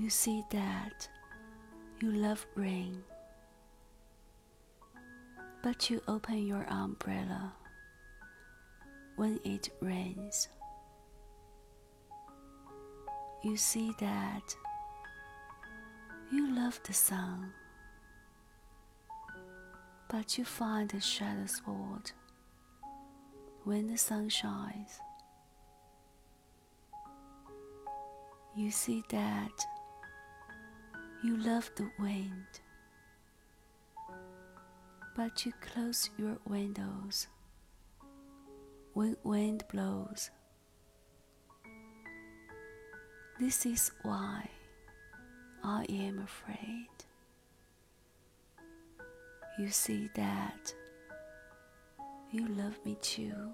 You see that you love rain, but you open your umbrella when it rains. You see that you love the sun, but you find a shadow spot when the sun shines. You see that you love the wind, but you close your windows when wind blows. This is why I am afraid. You see that you love me too.